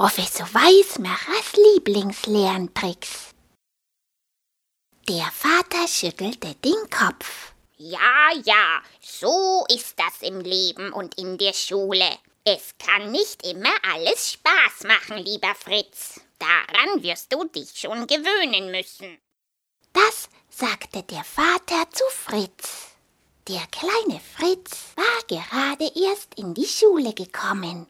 Professor Weismachers Lieblingslerntricks. Der Vater schüttelte den Kopf. Ja, ja, so ist das im Leben und in der Schule. Es kann nicht immer alles Spaß machen, lieber Fritz. Daran wirst du dich schon gewöhnen müssen. Das sagte der Vater zu Fritz. Der kleine Fritz war gerade erst in die Schule gekommen.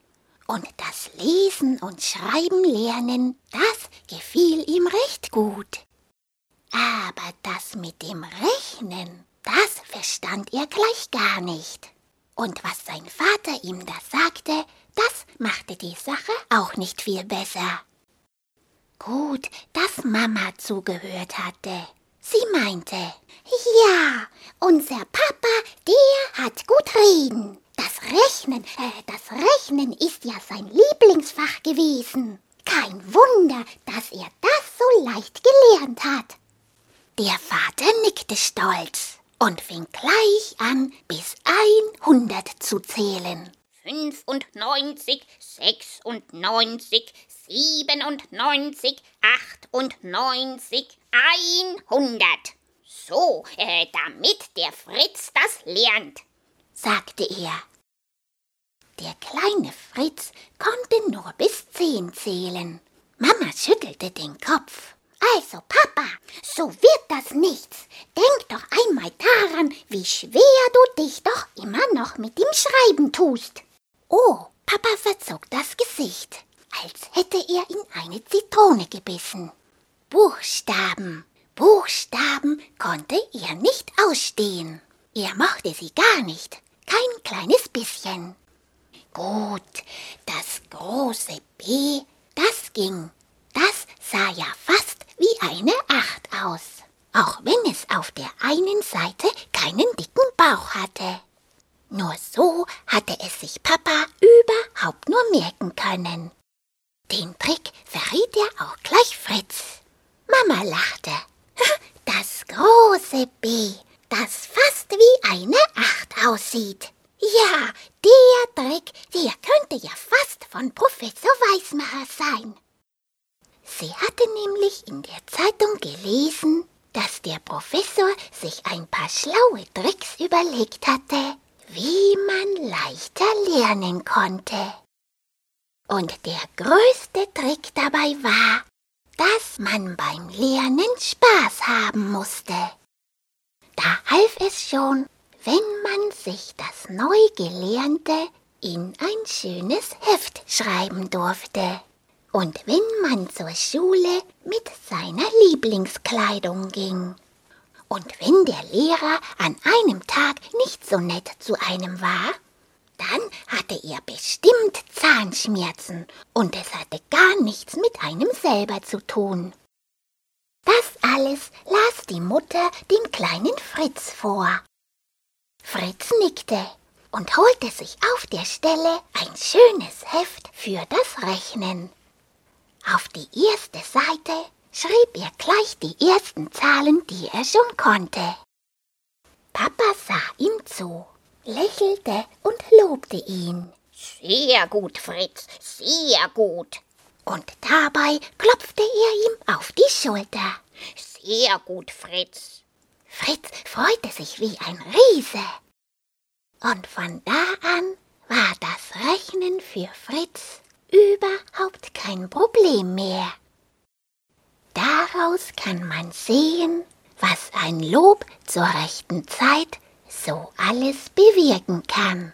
Und das Lesen und Schreiben lernen, das gefiel ihm recht gut. Aber das mit dem Rechnen, das verstand er gleich gar nicht. Und was sein Vater ihm da sagte, das machte die Sache auch nicht viel besser. Gut, dass Mama zugehört hatte. Sie meinte, ja, unser Papa, der hat gut reden. Rechnen, äh, das Rechnen ist ja sein Lieblingsfach gewesen. Kein Wunder, dass er das so leicht gelernt hat. Der Vater nickte stolz und fing gleich an, bis 100 zu zählen. 95, 96, 97, 98, 100. So, äh, damit der Fritz das lernt, sagte er. Der kleine Fritz konnte nur bis zehn zählen. Mama schüttelte den Kopf. Also, Papa, so wird das nichts. Denk doch einmal daran, wie schwer du dich doch immer noch mit dem Schreiben tust. Oh, Papa verzog das Gesicht, als hätte er in eine Zitrone gebissen. Buchstaben, Buchstaben konnte er nicht ausstehen. Er mochte sie gar nicht, kein kleines bisschen. Gut, das große B, das ging. Das sah ja fast wie eine Acht aus, auch wenn es auf der einen Seite keinen dicken Bauch hatte. Nur so hatte es sich Papa überhaupt nur merken können. Den Trick verriet er auch gleich Fritz. Mama lachte. Das große B, das fast wie eine Acht aussieht. Ja, der Trick, der könnte ja fast von Professor Weismacher sein. Sie hatte nämlich in der Zeitung gelesen, dass der Professor sich ein paar schlaue Tricks überlegt hatte, wie man leichter lernen konnte. Und der größte Trick dabei war, dass man beim Lernen Spaß haben musste. Da half es schon, wenn man sich das neu Gelernte in ein schönes Heft schreiben durfte. Und wenn man zur Schule mit seiner Lieblingskleidung ging. Und wenn der Lehrer an einem Tag nicht so nett zu einem war, dann hatte er bestimmt Zahnschmerzen und es hatte gar nichts mit einem selber zu tun. Das alles las die Mutter dem kleinen Fritz vor. Fritz nickte und holte sich auf der Stelle ein schönes Heft für das Rechnen. Auf die erste Seite schrieb er gleich die ersten Zahlen, die er schon konnte. Papa sah ihm zu, lächelte und lobte ihn. Sehr gut, Fritz, sehr gut. Und dabei klopfte er ihm auf die Schulter. Sehr gut, Fritz. Fritz freute sich wie ein Riese. Und von da an war das Rechnen für Fritz überhaupt kein Problem mehr. Daraus kann man sehen, was ein Lob zur rechten Zeit so alles bewirken kann.